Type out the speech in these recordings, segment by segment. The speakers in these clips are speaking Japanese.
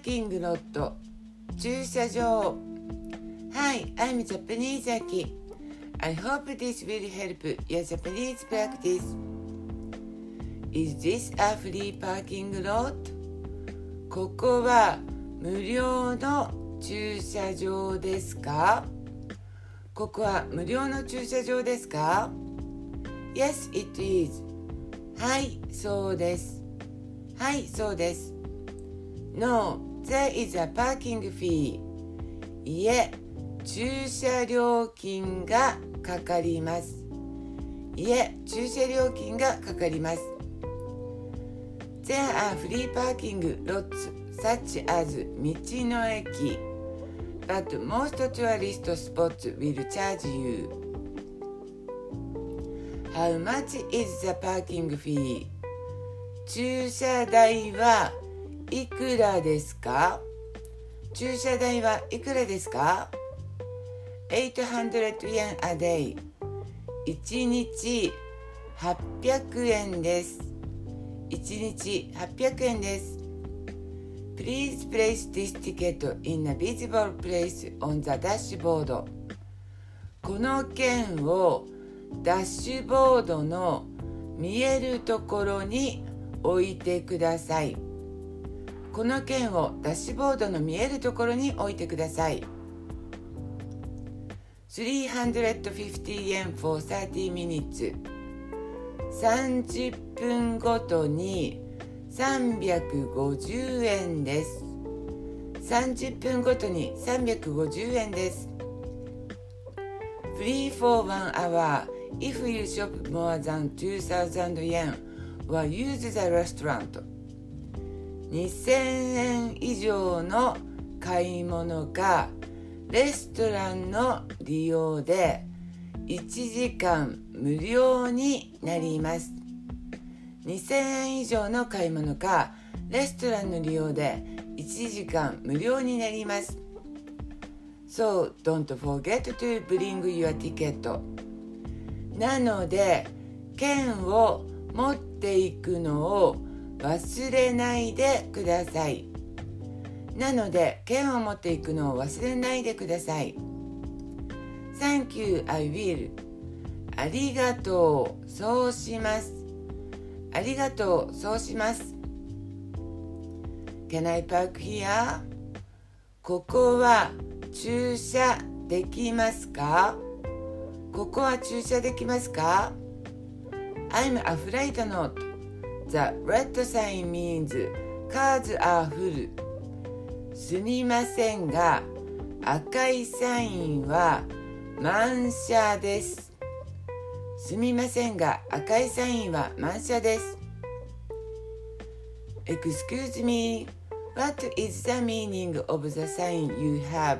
ーキングロット駐車場 Hi, I'm Japanese Aki. I hope this will help your Japanese practice. Is this a free parking lot? ここは無料の駐車場ですかここは無料の駐車場ですか ?Yes, it is. はい、そうです。はい、そうです。No, there is a parking fee. いえ、駐車料金がかかります。いえ、駐車料金がかかります。There are free parking lots such as 道の駅 but most tourist spots will charge you. How much is the parking fee? 駐車代はいくらですか駐車代はいくらですか ?800 円 a day 1日800円です1日800円です Please place this ticket in a visible place on the dashboard この券をダッシュボードの見えるところに置いてください。この券をダッシュボードの見えるところに置いてください350 yen for 30 minutes 30分ごとに350円です30分ごとに350円です Free for one hour if you shop more than 2000 yen or use the restaurant 2000円以上の買い物かレストランの利用で1時間無料になります。2000円以上の買い物かレストランの利用で1時間無料になります。So don't forget to bring your ticket. なので券を持っていくのを忘れないでください。なので剣を持っていくのを忘れないでください。Thank you, I will. ありがとう、そうします。ありがとう、そうします。Can I park here? ここは駐車できますか？ここは駐車できますか ?I'm afraid not The red sign means cars are full すみませんが赤いサインは満車ですすみませんが赤いサインは満車です Excuse me What is the meaning of the sign you have?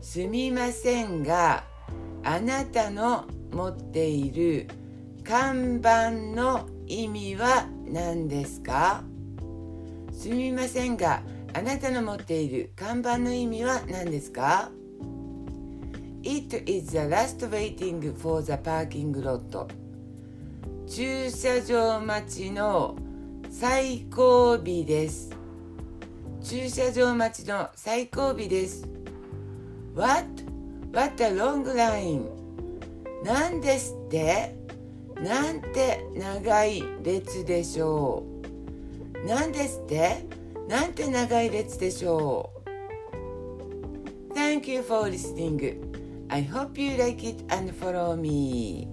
すみませんがあなたの持っている看板の意味は何ですか？すみませんがあなたの持っている看板の意味は何ですか？It is the last waiting for the parking lot. 駐車場待ちの最後尾です。駐車場待ちの最後尾です。What? What a long line. 何ですって？なんて長い列でしょうなんですってなんて長い列でしょう Thank you for listening. I hope you like it and follow me.